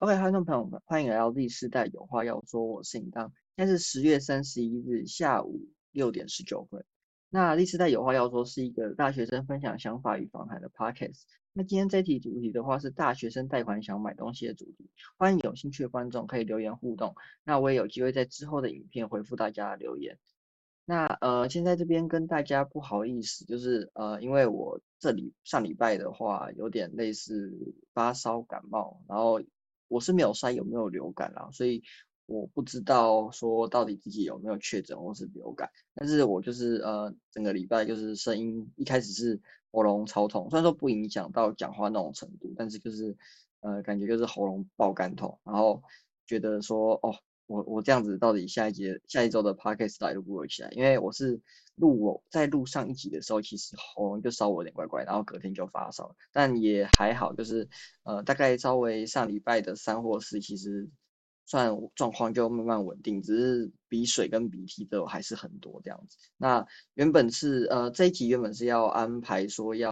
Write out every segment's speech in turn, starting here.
OK，观众朋友们，欢迎来到 Z 世代有话要说，我是尹当。现在是十月三十一日下午六点十九分。那 Z 世代有话要说是一个大学生分享想法与访谈的 Podcast。那今天这题主题的话是大学生贷款想买东西的主题，欢迎有兴趣的观众可以留言互动。那我也有机会在之后的影片回复大家的留言。那呃，现在这边跟大家不好意思，就是呃，因为我这里上礼拜的话有点类似发烧感冒，然后。我是没有筛有没有流感啦，所以我不知道说到底自己有没有确诊或是流感。但是我就是呃整个礼拜就是声音一开始是喉咙超痛，虽然说不影响到讲话那种程度，但是就是呃感觉就是喉咙爆干痛，然后觉得说哦我我这样子到底下一节下一周的 podcast 来录不录起来？因为我是录我在录上一集的时候，其实喉咙就稍微有点怪怪，然后隔天就发烧，但也还好，就是呃大概稍微上礼拜的三或四，其实算状况就慢慢稳定，只是鼻水跟鼻涕都还是很多这样子。那原本是呃这一集原本是要安排说要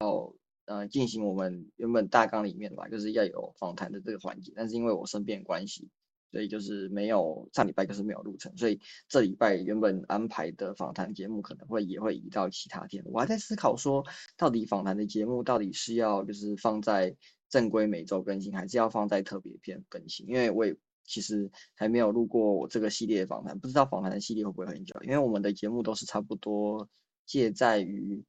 呃进行我们原本大纲里面吧，就是要有访谈的这个环节，但是因为我生病关系。所以就是没有上礼拜就是没有录成，所以这礼拜原本安排的访谈节目可能会也会移到其他天。我还在思考说，到底访谈的节目到底是要就是放在正规每周更新，还是要放在特别篇更新？因为我也其实还没有录过我这个系列访谈，不知道访谈的系列会不会很久？因为我们的节目都是差不多介在于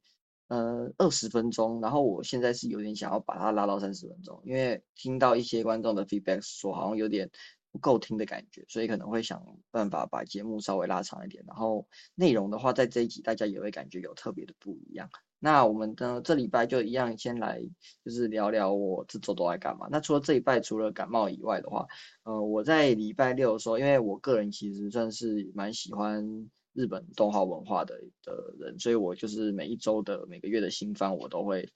呃二十分钟，然后我现在是有点想要把它拉到三十分钟，因为听到一些观众的 feedback 说好像有点。不够听的感觉，所以可能会想办法把节目稍微拉长一点，然后内容的话，在这一集大家也会感觉有特别的不一样。那我们的这礼拜就一样，先来就是聊聊我这周都在干嘛。那除了这礼拜除了感冒以外的话，呃，我在礼拜六的时候，因为我个人其实算是蛮喜欢日本动画文化的的人，所以我就是每一周的每个月的新番我都会。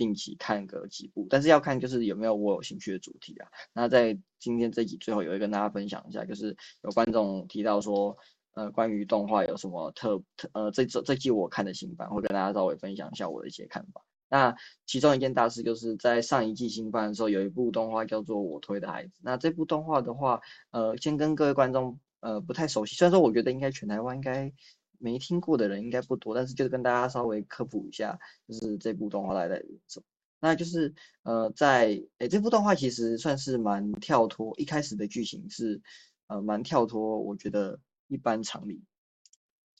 定期看个几部，但是要看就是有没有我有兴趣的主题啊。那在今天这集最后，也会跟大家分享一下，就是有观众提到说，呃，关于动画有什么特特呃，这这这季我看的新番，会跟大家稍微分享一下我的一些看法。那其中一件大事就是在上一季新番的时候，有一部动画叫做《我推的孩子》。那这部动画的话，呃，先跟各位观众呃不太熟悉，虽然说我觉得应该全台湾应该。没听过的人应该不多，但是就是跟大家稍微科普一下，就是这部动画来的什么？那就是呃，在诶这部动画其实算是蛮跳脱，一开始的剧情是呃蛮跳脱，我觉得一般常理。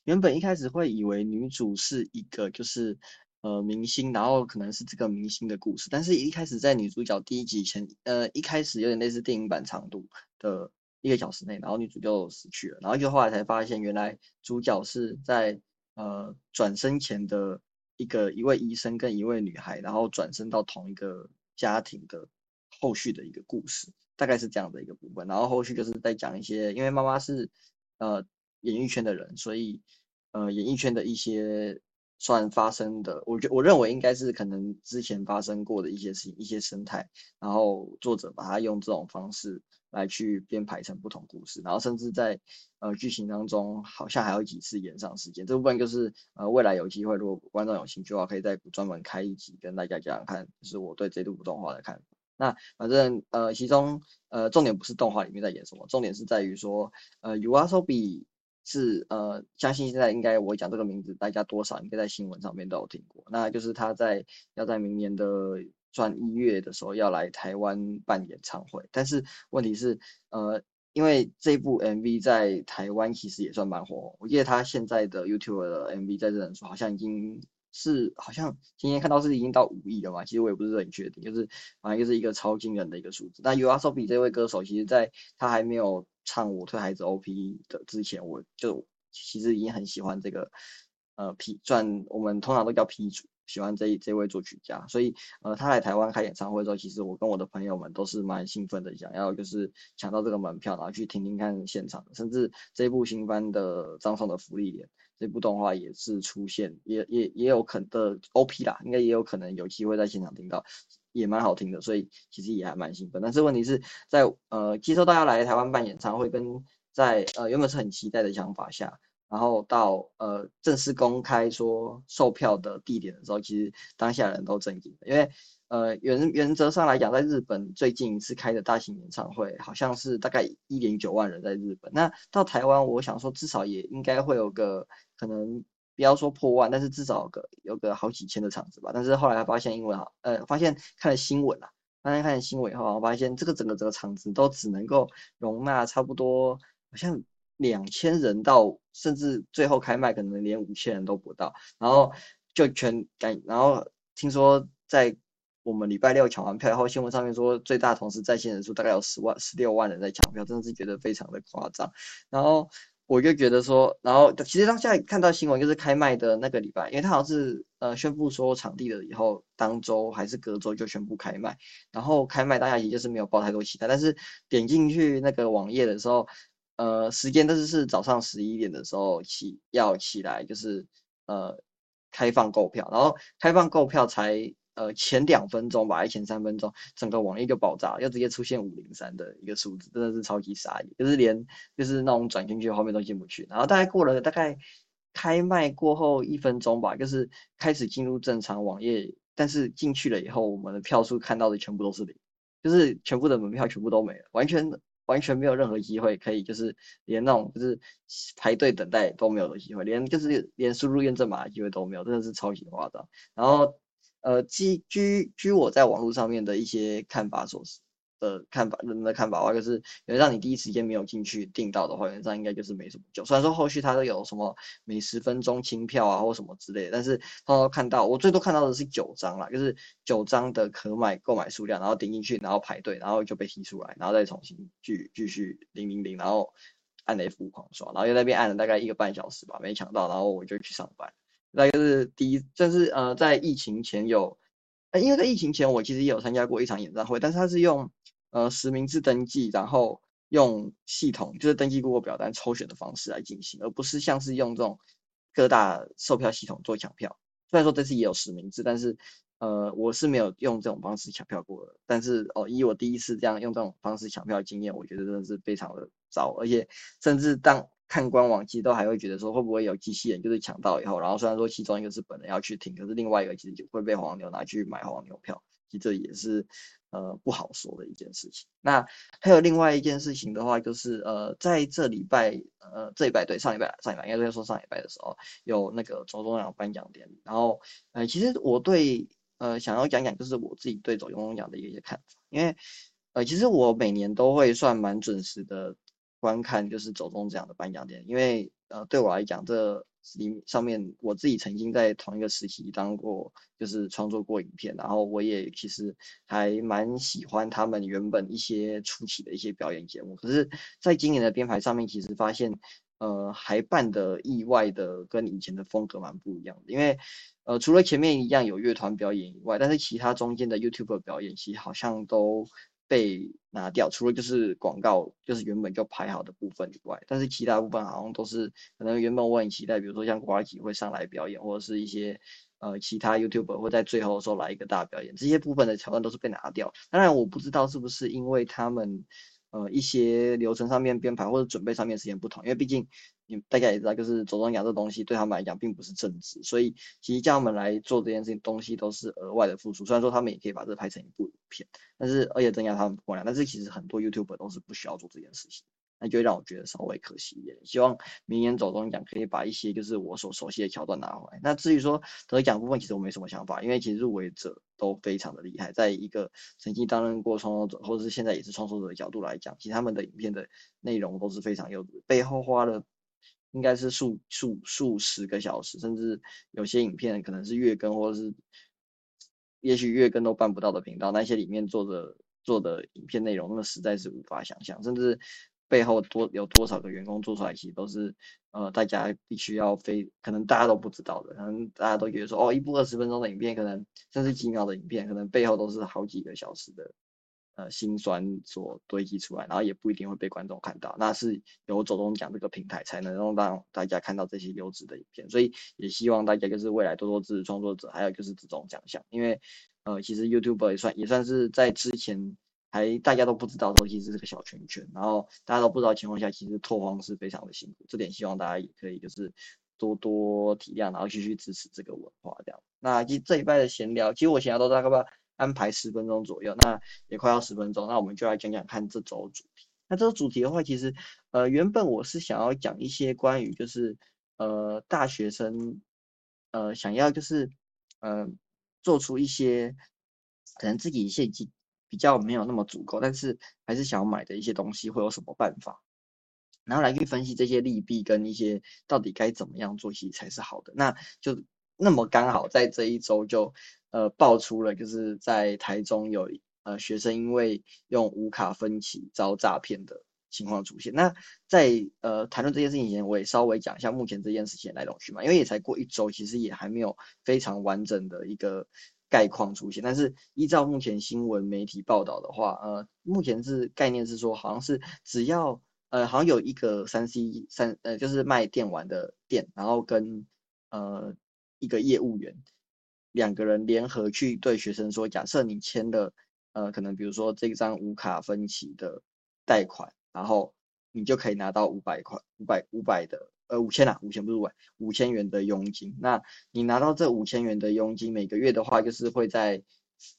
原本一开始会以为女主是一个就是呃明星，然后可能是这个明星的故事，但是一开始在女主角第一集前，呃一开始有点类似电影版长度的。一个小时内，然后女主就死去了，然后就后来才发现，原来主角是在呃转生前的一个一位医生跟一位女孩，然后转生到同一个家庭的后续的一个故事，大概是这样的一个部分。然后后续就是在讲一些，因为妈妈是呃演艺圈的人，所以呃演艺圈的一些算发生的，我觉我认为应该是可能之前发生过的一些事情、一些生态，然后作者把它用这种方式。来去编排成不同故事，然后甚至在呃剧情当中好像还有几次延上时间，这部分就是呃未来有机会，如果观众有兴趣的话，可以再专门开一集跟大家讲讲看，就是我对这部动画的看法。那反正呃其中呃重点不是动画里面在演什么，重点是在于说呃 u a s o b i 是呃相信现在应该我讲这个名字，大家多少应该在新闻上面都有听过，那就是他在要在明年的。算一月的时候要来台湾办演唱会，但是问题是，呃，因为这部 MV 在台湾其实也算蛮火，我记得他现在的 YouTube 的 MV 在这人数好像已经是好像今天看到是已经到五亿了嘛，其实我也不是很确定，就是反正就是一个超惊人的一个数字。那 U R S O B 这位歌手，其实在他还没有唱我推孩子 OP 的之前，我就其实已经很喜欢这个呃 P 算我们通常都叫 P 主。喜欢这这位作曲家，所以呃，他来台湾开演唱会的时候，其实我跟我的朋友们都是蛮兴奋的，想要就是抢到这个门票，然后去听听看现场。甚至这部新番的张颂的福利脸这部动画也是出现，也也也有可能的 OP 啦，应该也有可能有机会在现场听到，也蛮好听的，所以其实也还蛮兴奋。但是问题是在呃接受大家来台湾办演唱会，跟在呃原本是很期待的想法下。然后到呃正式公开说售票的地点的时候，其实当下人都震惊，因为呃原原则上来讲，在日本最近一次开的大型演唱会，好像是大概一点九万人在日本。那到台湾，我想说至少也应该会有个可能，不要说破万，但是至少有个有个好几千的场子吧。但是后来发现，因为啊呃发现看了新闻啊，发现看新闻以后，我发现这个整个这个场子都只能够容纳差不多好像两千人到，甚至最后开卖可能连五千人都不到，然后就全赶，然后听说在我们礼拜六抢完票，然后新闻上面说最大同时在线人数大概有十万、十六万人在抢票，真的是觉得非常的夸张。然后我就觉得说，然后其实当下看到新闻就是开卖的那个礼拜，因为他好像是呃宣布所有场地了以后，当周还是隔周就宣布开卖，然后开卖大家也就是没有抱太多期待，但是点进去那个网页的时候，呃时间但是是早上十一点的时候起要起来，就是呃开放购票，然后开放购票才。呃，前两分钟吧，还前三分钟，整个网页就爆炸，又直接出现五零三的一个数字，真的是超级傻眼，就是连就是那种转进去后面都进不去。然后大概过了大概开麦过后一分钟吧，就是开始进入正常网页，但是进去了以后，我们的票数看到的全部都是零，就是全部的门票全部都没了，完全完全没有任何机会可以，就是连那种就是排队等待都没有的机会，连就是连输入验证码的机会都没有，真的是超级夸张。然后。呃，基居居我在网络上面的一些看法所的看法，人的看法的话，就是有让你第一时间没有进去订到的话，原则上应该就是没什么救。虽然说后续它都有什么每十分钟清票啊或什么之类，但是他看到我最多看到的是九张啦，就是九张的可买购买数量，然后点进去，然后排队，然后就被踢出来，然后再重新继继续零零零，然后按 F 狂刷，然后又那边按了大概一个半小时吧，没抢到，然后我就去上班。那就是第一，就是呃，在疫情前有，呃，因为在疫情前我其实也有参加过一场演唱会，但是它是用呃实名制登记，然后用系统就是登记过表单抽选的方式来进行，而不是像是用这种各大售票系统做抢票。虽然说这次也有实名制，但是呃，我是没有用这种方式抢票过的。但是哦，以我第一次这样用这种方式抢票的经验，我觉得真的是非常的糟，而且甚至当。看官网其实都还会觉得说会不会有机器人就是抢到以后，然后虽然说其中一个是本人要去听，可是另外一个其实就会被黄牛拿去买黄牛票，其实这也是呃不好说的一件事情。那还有另外一件事情的话，就是呃在这礼拜呃这礼拜对上礼拜上礼拜应该说上礼拜的时候有那个走中奖颁奖典礼，然后呃其实我对呃想要讲讲就是我自己对走中奖的一些看法，因为呃其实我每年都会算蛮准时的。观看就是走中这样的颁奖典礼，因为呃对我来讲，这上面我自己曾经在同一个时期当过，就是创作过影片，然后我也其实还蛮喜欢他们原本一些初期的一些表演节目。可是，在今年的编排上面，其实发现呃还办的意外的跟以前的风格蛮不一样的，因为呃除了前面一样有乐团表演以外，但是其他中间的 YouTube 表演其实好像都。被拿掉，除了就是广告，就是原本就排好的部分以外，但是其他部分好像都是可能原本我很期待，比如说像瓜吉会上来表演，或者是一些呃其他 YouTuber 会在最后的时候来一个大表演，这些部分的桥段都是被拿掉。当然我不知道是不是因为他们呃一些流程上面编排或者准备上面时间不同，因为毕竟你。大家也知道，就是走中奖这东西对他们来讲并不是正职，所以其实叫他们来做这件事情东西都是额外的付出。虽然说他们也可以把这拍成一部影片，但是而且增加他们播量，但是其实很多 YouTuber 都是不需要做这件事情，那就会让我觉得稍微可惜一点。希望明年走中奖可以把一些就是我所熟悉的桥段拿回来。那至于说得奖部分，其实我没什么想法，因为其实入围者都非常的厉害，在一个曾经担任过创作者或者是现在也是创作者的角度来讲，其实他们的影片的内容都是非常优质，背后花了。应该是数数数十个小时，甚至有些影片可能是月更，或者是也许月更都办不到的频道，那些里面做的做的影片内容，那实在是无法想象。甚至背后多有多少个员工做出来，其实都是呃大家必须要非可能大家都不知道的，可能大家都觉得说哦，一部二十分钟的影片，可能甚至几秒的影片，可能背后都是好几个小时的。呃，心酸所堆积出来，然后也不一定会被观众看到，那是有走动奖这个平台才能让大家看到这些优质的影片，所以也希望大家就是未来多多支持创作者，还有就是这种奖项，因为呃，其实 YouTube 也算也算是在之前还大家都不知道说，其实是个小圈圈，然后大家都不知道情况下，其实拓荒是非常的辛苦，这点希望大家也可以就是多多体谅，然后继续支持这个文化这样。那其实这一拜的闲聊，其实我闲聊都大概吧。安排十分钟左右，那也快要十分钟，那我们就来讲讲看这周主题。那这个主题的话，其实呃原本我是想要讲一些关于就是呃大学生呃想要就是呃做出一些可能自己现金比较没有那么足够，但是还是想要买的一些东西会有什么办法，然后来去分析这些利弊跟一些到底该怎么样做其实才是好的。那就那么刚好在这一周就呃爆出了，就是在台中有呃学生因为用无卡分期遭诈骗的情况出现。那在呃谈论这件事情前，我也稍微讲一下目前这件事情来龙去脉，因为也才过一周，其实也还没有非常完整的一个。概况出现，但是依照目前新闻媒体报道的话，呃，目前是概念是说，好像是只要呃，好像有一个三 C 三呃，就是卖电玩的店，然后跟呃一个业务员两个人联合去对学生说，假设你签了呃，可能比如说这张无卡分期的贷款，然后你就可以拿到五百块五百五百的。呃，五千啊，五千不是五百，五千元的佣金。那你拿到这五千元的佣金，每个月的话就是会在，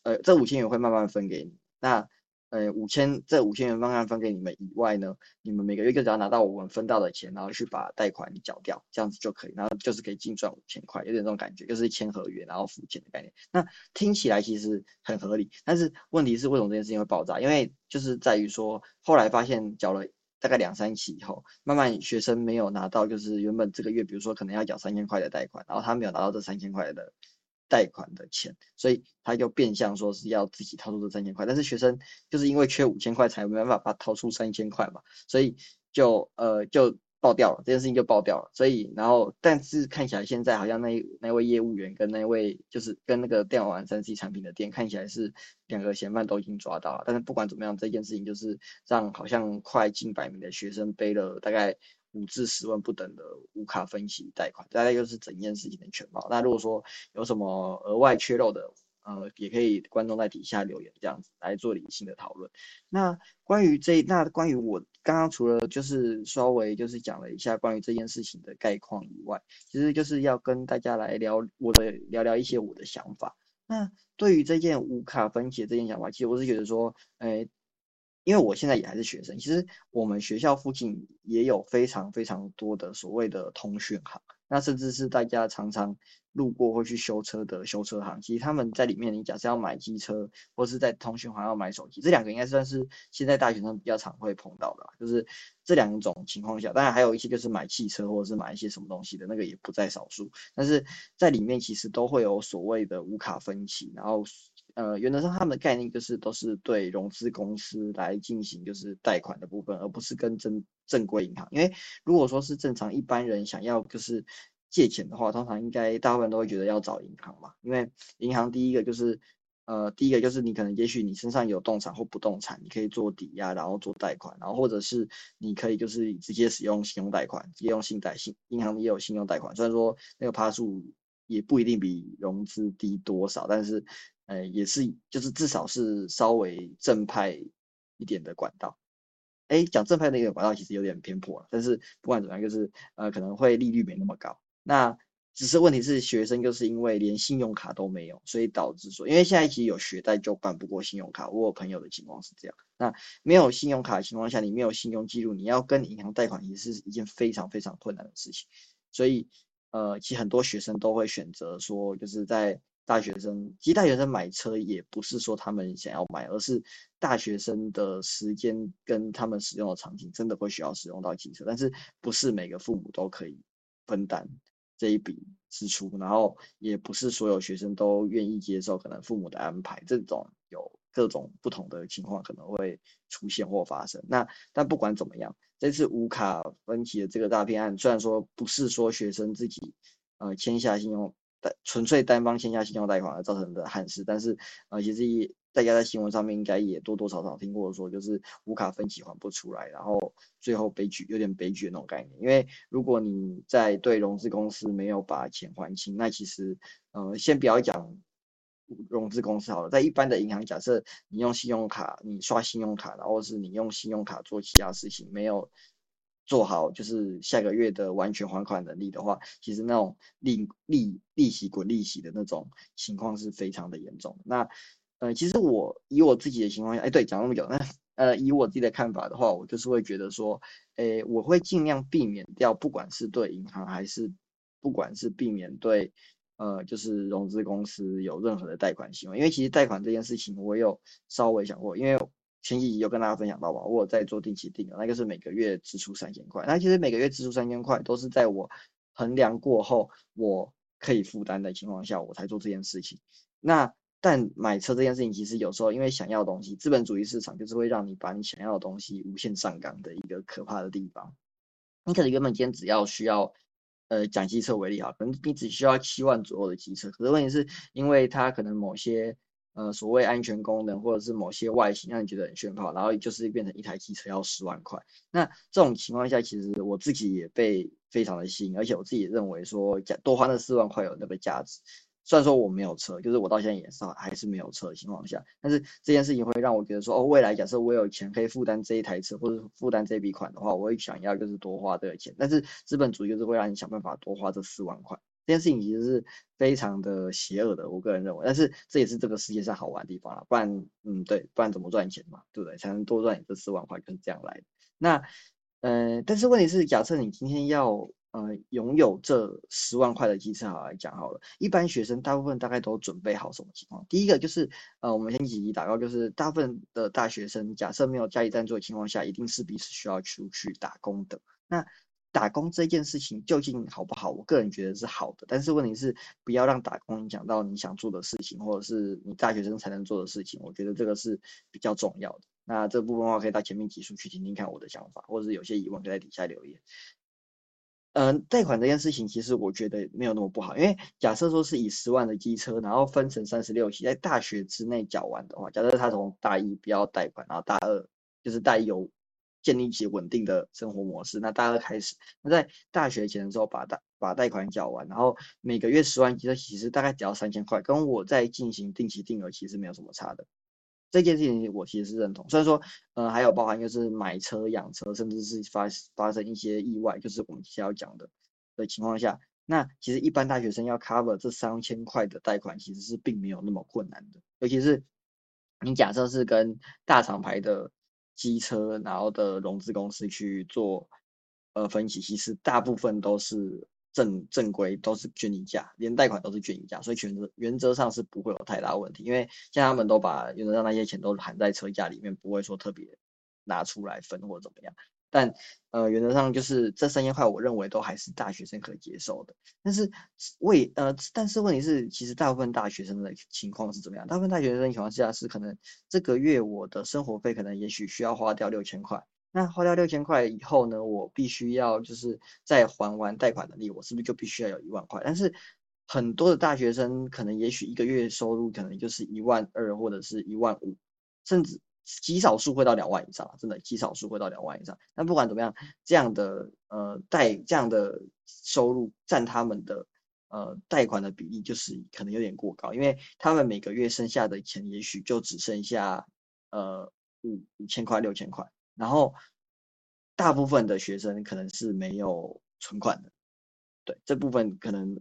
呃，这五千元会慢慢分给你。那，呃，五千这五千元慢慢分给你们以外呢，你们每个月就只要拿到我们分到的钱，然后去把贷款缴掉，这样子就可以，然后就是可以净赚五千块，有点这种感觉，就是签合约然后付钱的概念。那听起来其实很合理，但是问题是为什么这件事情会爆炸？因为就是在于说，后来发现缴了。大概两三期以后，慢慢学生没有拿到，就是原本这个月，比如说可能要缴三千块的贷款，然后他没有拿到这三千块的贷款的钱，所以他就变相说是要自己掏出这三千块，但是学生就是因为缺五千块，才没办法把掏出三千块嘛，所以就呃就。爆掉了，这件事情就爆掉了。所以，然后，但是看起来现在好像那那位业务员跟那位就是跟那个电玩三 C 产品的店看起来是两个嫌犯都已经抓到了。但是不管怎么样，这件事情就是让好像快近百名的学生背了大概五至十万不等的无卡分期贷款，大概就是整件事情的全貌。那如果说有什么额外缺漏的，呃，也可以观众在底下留言，这样子来做理性的讨论。那关于这，那关于我刚刚除了就是稍微就是讲了一下关于这件事情的概况以外，其实就是要跟大家来聊我的聊聊一些我的想法。那对于这件无卡分解这件想法，其实我是觉得说，哎，因为我现在也还是学生，其实我们学校附近也有非常非常多的所谓的通讯行。那甚至是大家常常路过会去修车的修车行，其实他们在里面，你假设要买机车，或是在通讯行要买手机，这两个应该算是现在大学生比较常会碰到的，就是这两种情况下，当然还有一些就是买汽车或者是买一些什么东西的那个也不在少数，但是在里面其实都会有所谓的无卡分期，然后。呃，原则上他们的概念就是都是对融资公司来进行就是贷款的部分，而不是跟正正规银行。因为如果说是正常一般人想要就是借钱的话，通常应该大部分都会觉得要找银行嘛。因为银行第一个就是呃，第一个就是你可能也许你身上有动产或不动产，你可以做抵押，然后做贷款，然后或者是你可以就是直接使用信用贷款，直接用信贷信银行也有信用贷款，虽然说那个趴数也不一定比融资低多少，但是。呃，也是，就是至少是稍微正派一点的管道。哎，讲正派那个管道其实有点偏颇了，但是不管怎么样，就是呃可能会利率没那么高。那只是问题是学生就是因为连信用卡都没有，所以导致说，因为现在其实有学贷就办不过信用卡。我有朋友的情况是这样。那没有信用卡的情况下，你没有信用记录，你要跟银行贷款也是一件非常非常困难的事情。所以呃，其实很多学生都会选择说，就是在大学生，其实大学生买车也不是说他们想要买，而是大学生的时间跟他们使用的场景真的会需要使用到汽车，但是不是每个父母都可以分担这一笔支出，然后也不是所有学生都愿意接受可能父母的安排，这种有各种不同的情况可能会出现或发生。那但不管怎么样，这次无卡分期的这个诈骗案，虽然说不是说学生自己呃签下信用。纯粹单方签下信用贷款而造成的憾事，但是呃，其实大家在新闻上面应该也多多少少听过说，就是无卡分期还不出来，然后最后悲剧有点悲剧的那种概念。因为如果你在对融资公司没有把钱还清，那其实呃，先不要讲融资公司好了，在一般的银行，假设你用信用卡，你刷信用卡，然后是你用信用卡做其他事情，没有。做好就是下个月的完全还款能力的话，其实那种利利利息滚利息的那种情况是非常的严重。那呃，其实我以我自己的情况下，哎，对，讲那么久，那呃，以我自己的看法的话，我就是会觉得说，哎，我会尽量避免掉，不管是对银行还是不管是避免对呃，就是融资公司有任何的贷款行为，因为其实贷款这件事情，我有稍微想过，因为前几集有跟大家分享到吧，我有在做定期定额，那个是每个月支出三千块，那其实每个月支出三千块都是在我衡量过后我可以负担的情况下，我才做这件事情。那但买车这件事情，其实有时候因为想要东西，资本主义市场就是会让你把你想要的东西无限上纲的一个可怕的地方。你可能原本今天只要需要，呃，讲机车为例哈，可能你只需要七万左右的机车，可是问题是因为它可能某些呃所谓安全功能或者是某些外形让你觉得很炫酷，然后就是变成一台机车要十万块。那这种情况下，其实我自己也被非常的吸引，而且我自己也认为说，多花那四万块有那个价值。虽然说我没有车，就是我到现在也是还是没有车的情况下，但是这件事情会让我觉得说，哦，未来假设我有钱可以负担这一台车或者负担这笔款的话，我会想要就是多花这个钱。但是资本主义就是会让你想办法多花这四万块，这件事情其实是非常的邪恶的，我个人认为。但是这也是这个世界上好玩的地方了，不然，嗯，对，不然怎么赚钱嘛，对不对？才能多赚你这四万块，就是这样来的。那，呃，但是问题是，假设你今天要。呃，拥有这十万块的机车好来讲好了，一般学生大部分大概都准备好什么情况？第一个就是，呃，我们先积极打高，就是大部分的大学生，假设没有家里赞助的情况下，一定势必是需要出去打工的。那打工这件事情究竟好不好？我个人觉得是好的，但是问题是不要让打工影响到你想做的事情，或者是你大学生才能做的事情。我觉得这个是比较重要的。那这部分的话，可以到前面几处去听听看我的想法，或者是有些疑问可以在底下留言。嗯，贷款这件事情其实我觉得没有那么不好，因为假设说是以十万的机车，然后分成三十六期，在大学之内缴完的话，假设他从大一不要贷款，然后大二就是大一有建立起稳定的生活模式，那大二开始，那在大学前的时候把贷把贷款缴完，然后每个月十万机车其实大概只要三千块，跟我在进行定期定额其实没有什么差的。这件事情我其实是认同，虽然说，呃，还有包含就是买车、养车，甚至是发发生一些意外，就是我们接下要讲的的情况下，那其实一般大学生要 cover 这三千块的贷款，其实是并没有那么困难的。尤其是你假设是跟大厂牌的机车，然后的融资公司去做呃分析，其实大部分都是。正正规都是均一价，连贷款都是均一价，所以原则原则上是不会有太大问题，因为像他们都把原则上那些钱都含在车价里面，不会说特别拿出来分或怎么样。但呃原则上就是这三千块，我认为都还是大学生可以接受的。但是为呃但是问题是，其实大部分大学生的情况是怎么样？大部分大学生情况下是可能这个月我的生活费可能也许需要花掉六千块。那花掉六千块以后呢，我必须要就是在还完贷款能力，我是不是就必须要有一万块？但是很多的大学生可能也许一个月收入可能就是一万二或者是一万五，甚至极少数会到两万以上，真的极少数会到两万以上。但不管怎么样，这样的呃贷这样的收入占他们的呃贷款的比例就是可能有点过高，因为他们每个月剩下的钱也许就只剩下呃五五千块六千块。然后，大部分的学生可能是没有存款的，对这部分可能，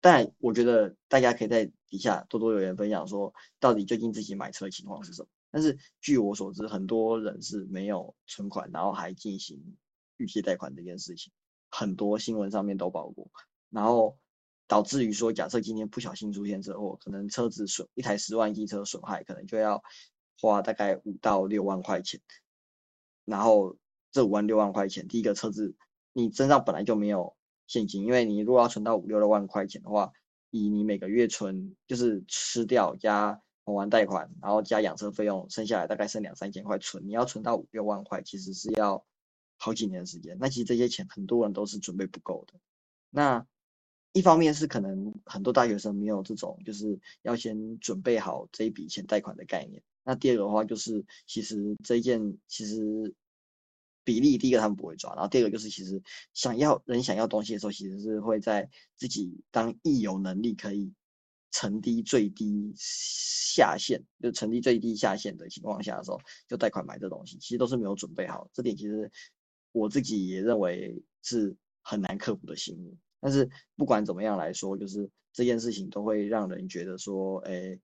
但我觉得大家可以在底下多多留言分享，说到底最近自己买车的情况是什么。但是据我所知，很多人是没有存款，然后还进行预借贷款这件事情，很多新闻上面都报过，然后导致于说，假设今天不小心出现车祸，可能车子损一台十万机车损害，可能就要花大概五到六万块钱。然后这五万六万块钱，第一个车子你身上本来就没有现金，因为你如果要存到五六万块钱的话，以你每个月存就是吃掉加还完贷款，然后加养车费用，剩下来大概剩两三千块存，你要存到五六万块，其实是要好几年的时间。那其实这些钱很多人都是准备不够的。那一方面是可能很多大学生没有这种就是要先准备好这一笔钱贷款的概念。那第二个的话就是，其实这一件其实比例，第一个他们不会抓，然后第二个就是，其实想要人想要东西的时候，其实是会在自己当一有能力可以沉低最低下限，就沉低最低下限的情况下的时候，就贷款买这东西，其实都是没有准备好。这点其实我自己也认为是很难克服的心理。但是不管怎么样来说，就是这件事情都会让人觉得说，哎。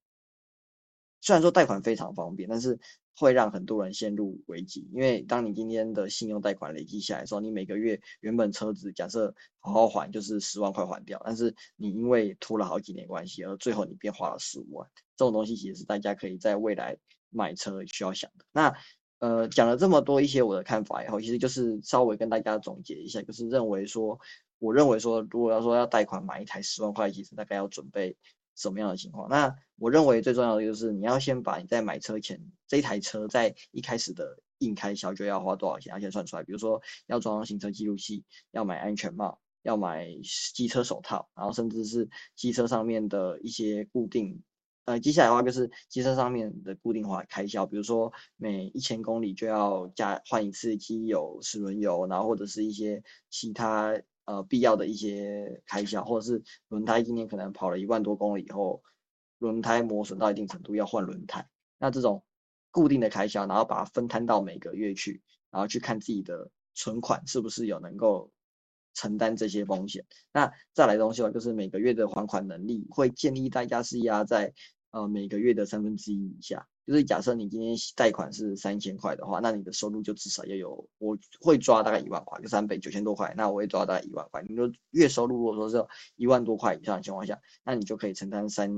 虽然说贷款非常方便，但是会让很多人陷入危机。因为当你今天的信用贷款累积下来的时候，你每个月原本车子假设好好还就是十万块还掉，但是你因为拖了好几年关系，而最后你变花了十五万，这种东西其实是大家可以在未来买车需要想的。那呃，讲了这么多一些我的看法以后，其实就是稍微跟大家总结一下，就是认为说，我认为说，如果要说要贷款买一台十万块，其实大概要准备什么样的情况？那我认为最重要的就是你要先把你在买车前这台车在一开始的硬开销就要花多少钱，要先算出来。比如说要装行车记录器，要买安全帽，要买机车手套，然后甚至是机车上面的一些固定。呃，接下来的话就是机车上面的固定化开销，比如说每一千公里就要加换一次机油、齿轮油，然后或者是一些其他呃必要的一些开销，或者是轮胎今年可能跑了一万多公里以后，轮胎磨损到一定程度要换轮胎，那这种固定的开销，然后把它分摊到每个月去，然后去看自己的存款是不是有能够承担这些风险。那再来东西的话，就是每个月的还款能力会建议大家是压在。呃，每个月的三分之一以下，就是假设你今天贷款是三千块的话，那你的收入就至少要有，我会抓大概一万块，就三倍九千多块，那我会抓大概一万块。你说月收入如果说是一万多块以上的情况下，那你就可以承担三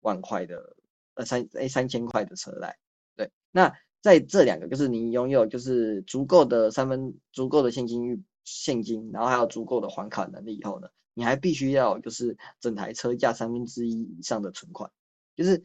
万块的，呃三诶三千块的车贷。对，那在这两个就是你拥有就是足够的三分足够的现金现金，然后还有足够的还款能力以后呢，你还必须要就是整台车价三分之一以上的存款。就是，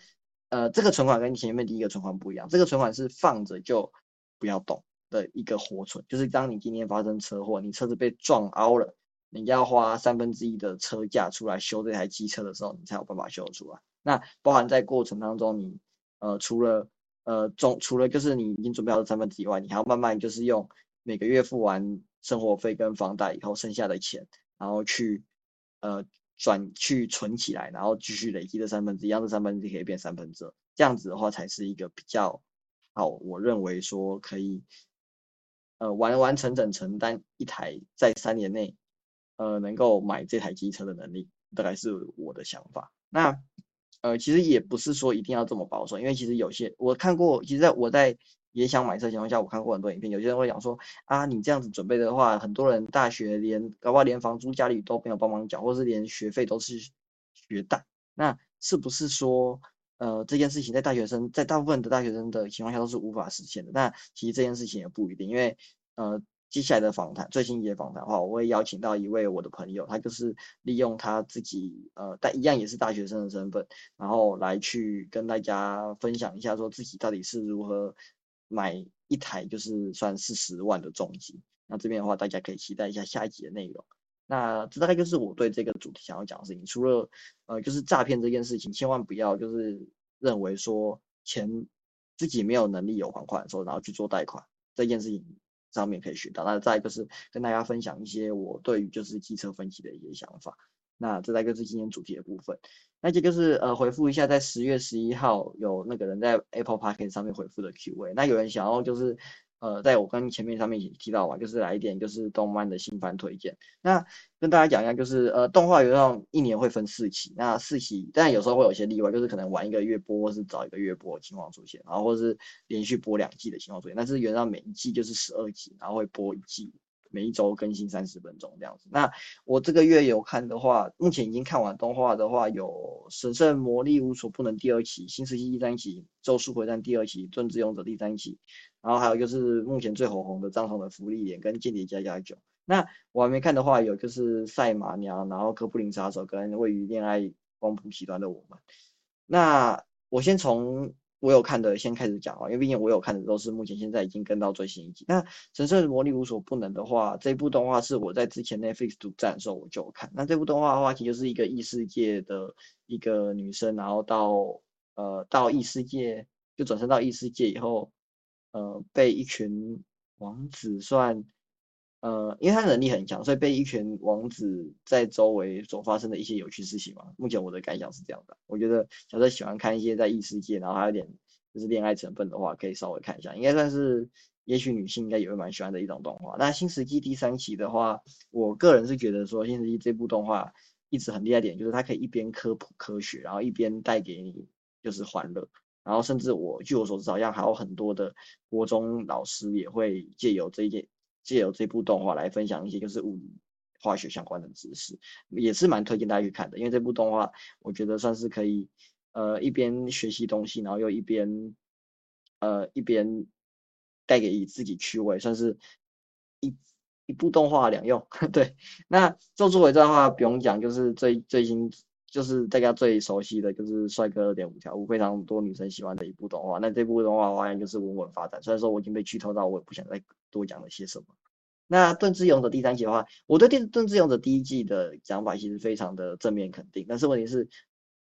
呃，这个存款跟前面第一个存款不一样，这个存款是放着就不要动的一个活存。就是当你今天发生车祸，你车子被撞凹了，你要花三分之一的车价出来修这台机车的时候，你才有办法修得出来。那包含在过程当中，你呃除了呃中除了就是你已经准备好的三分之一外，你还要慢慢就是用每个月付完生活费跟房贷以后剩下的钱，然后去呃。转去存起来，然后继续累积的三分之一，让这三分之一可以变三分之二，这样子的话才是一个比较好。我认为说可以，呃，完完整整承担一台在三年内，呃，能够买这台机车的能力，大概是我的想法。那，呃，其实也不是说一定要这么保守，因为其实有些我看过，其实在我在。也想买车情况下，我看过很多影片，有些人会讲说啊，你这样子准备的话，很多人大学连搞不好连房租家里都没有帮忙缴，或是连学费都是学贷。那是不是说，呃，这件事情在大学生在大部分的大学生的情况下都是无法实现的？那其实这件事情也不一定，因为呃，接下来的访谈最新一节访谈的话，我会邀请到一位我的朋友，他就是利用他自己呃，但一样也是大学生的身份，然后来去跟大家分享一下，说自己到底是如何。买一台就是算四十万的重机，那这边的话，大家可以期待一下下一集的内容。那这大概就是我对这个主题想要讲的事情。除了呃，就是诈骗这件事情，千万不要就是认为说钱自己没有能力有还款的时候，然后去做贷款这件事情上面可以学到。那再就是跟大家分享一些我对于就是机车分析的一些想法。那这大概是今天主题的部分。那这就是呃回复一下，在十月十一号有那个人在 Apple Park 上面回复的 Q&A。那有人想要就是呃在我跟前面上面也提到嘛，就是来一点就是动漫的新番推荐。那跟大家讲一下，就是呃动画原上一年会分四期，那四期但有时候会有些例外，就是可能晚一个月播或是早一个月播情况出现，然后或是连续播两季的情况出现。但是原上每一季就是十二集，然后会播一季。每一周更新三十分钟这样子。那我这个月有看的话，目前已经看完动画的话，有《神圣魔力无所不能》第二期，《新世纪》第三期，《咒术回战》第二期，《盾之勇者》第三期，然后还有就是目前最火红的张彤的《福利脸》跟《间谍加加九》。那我还没看的话，有就是《赛马娘》，然后《哥布林杀手》跟《位于恋爱光谱极端的我们》。那我先从。我有看的，先开始讲啊，因为毕竟我有看的都是目前现在已经跟到最新一集。那《神圣魔力无所不能》的话，这部动画是我在之前 Netflix 独占的时候我就看。那这部动画的话，其实就是一个异世界的一个女生，然后到呃到异世界就转身到异世界以后，呃被一群王子算。呃，因为他能力很强，所以被一群王子在周围所发生的一些有趣事情嘛。目前我的感想是这样的，我觉得假设喜欢看一些在异世界，然后还有点就是恋爱成分的话，可以稍微看一下，应该算是也许女性应该也会蛮喜欢的一种动画。那新世纪第三期的话，我个人是觉得说新世纪这部动画一直很厉害点，就是它可以一边科普科学，然后一边带给你就是欢乐。然后甚至我据我所知，好像还有很多的国中老师也会借由这一件借由这部动画来分享一些就是物理化学相关的知识，也是蛮推荐大家去看的。因为这部动画我觉得算是可以呃一边学习东西，然后又一边呃一边带给自己趣味，算是一一部动画两用。对，那做作为这的话不用讲，就是最最新。就是大家最熟悉的就是帅哥二点五条悟，非常多女生喜欢的一部动画。那这部动画好像就是稳稳发展。虽然说我已经被剧透到，我也不想再多讲了些什么。那盾之勇者第三季的话，我对盾盾之勇者第一季的讲法其实非常的正面肯定。但是问题是，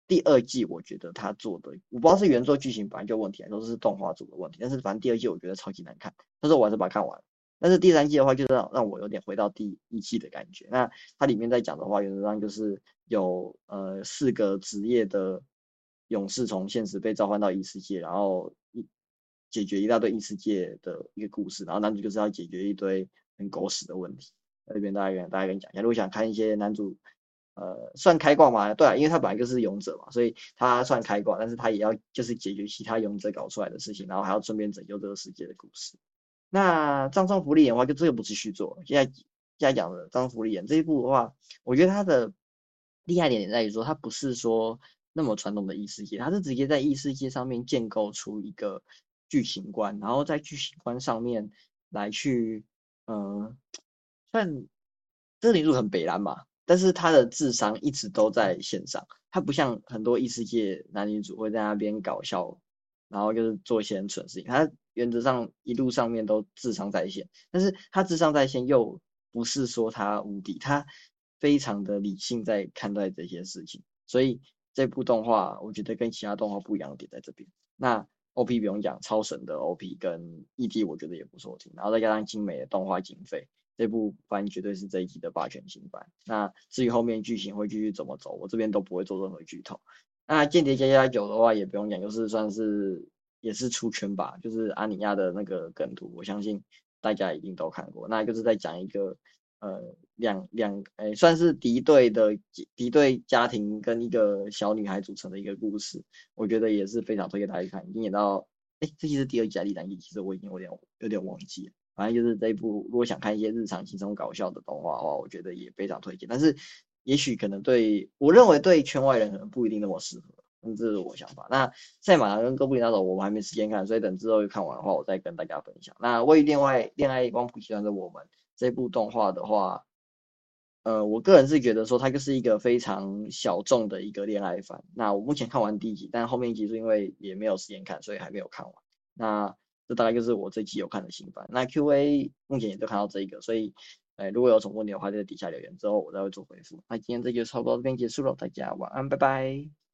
第二季我觉得他做的，我不知道是原作剧情本来就问题，还是动画组的问题。但是反正第二季我觉得超级难看，但是我还是把它看完。但是第三季的话，就是让让我有点回到第一季的感觉。那它里面在讲的话，原则上就是有呃四个职业的勇士从现实被召唤到异世界，然后一解决一大堆异世界的一个故事。然后男主就是要解决一堆很狗屎的问题。在这边大概跟大家跟你讲一下，如果想看一些男主呃算开挂嘛，对啊，因为他本来就是勇者嘛，所以他算开挂，但是他也要就是解决其他勇者搞出来的事情，然后还要顺便拯救这个世界的故事。那葬送福利眼的话，就这个不是续作。现在现在讲的葬送福利眼这一部的话，我觉得它的厉害点在于说，它不是说那么传统的异世界，它是直接在异世界上面建构出一个剧情观，然后在剧情观上面来去，嗯，算这个女主很北蓝嘛，但是她的智商一直都在线上，她不像很多异世界男女主会在那边搞笑，然后就是做一些很蠢事情，她。原则上一路上面都智商在线，但是他智商在线又不是说他无敌，他非常的理性在看待这些事情，所以这部动画我觉得跟其他动画不一样的点在这边。那 OP 不用讲，超神的 OP 跟 ED 我觉得也不错听，然后再加上精美的动画经费，这部番绝对是这一季的霸权新番。那至于后面剧情会继续怎么走，我这边都不会做任何剧透。那间谍加加九的话也不用讲，就是算是。也是出圈吧，就是阿尼亚的那个梗图，我相信大家一定都看过。那就是在讲一个呃两两诶算是敌对的敌对家庭跟一个小女孩组成的一个故事，我觉得也是非常推荐大家看。已经演到哎，这期是第二季还是第三季？其实我已经有点有点忘记了。反正就是这一部，如果想看一些日常轻松搞笑的动画的话，我觉得也非常推荐。但是也许可能对我认为对圈外人可能不一定那么适合。嗯这是我想法。那赛马跟哥布林那种，我们还没时间看，所以等之后看完的话，我再跟大家分享。那为另外恋爱光谱集团的我们这部动画的话，呃，我个人是觉得说它就是一个非常小众的一个恋爱番。那我目前看完第一集，但后面一集是因为也没有时间看，所以还没有看完。那这大概就是我这期有看的新番。那 Q&A 目前也就看到这一个，所以，哎，如果有什么问题的话，就在底下留言，之后我再会做回复。那今天这就差不多这边结束了，大家晚安，拜拜。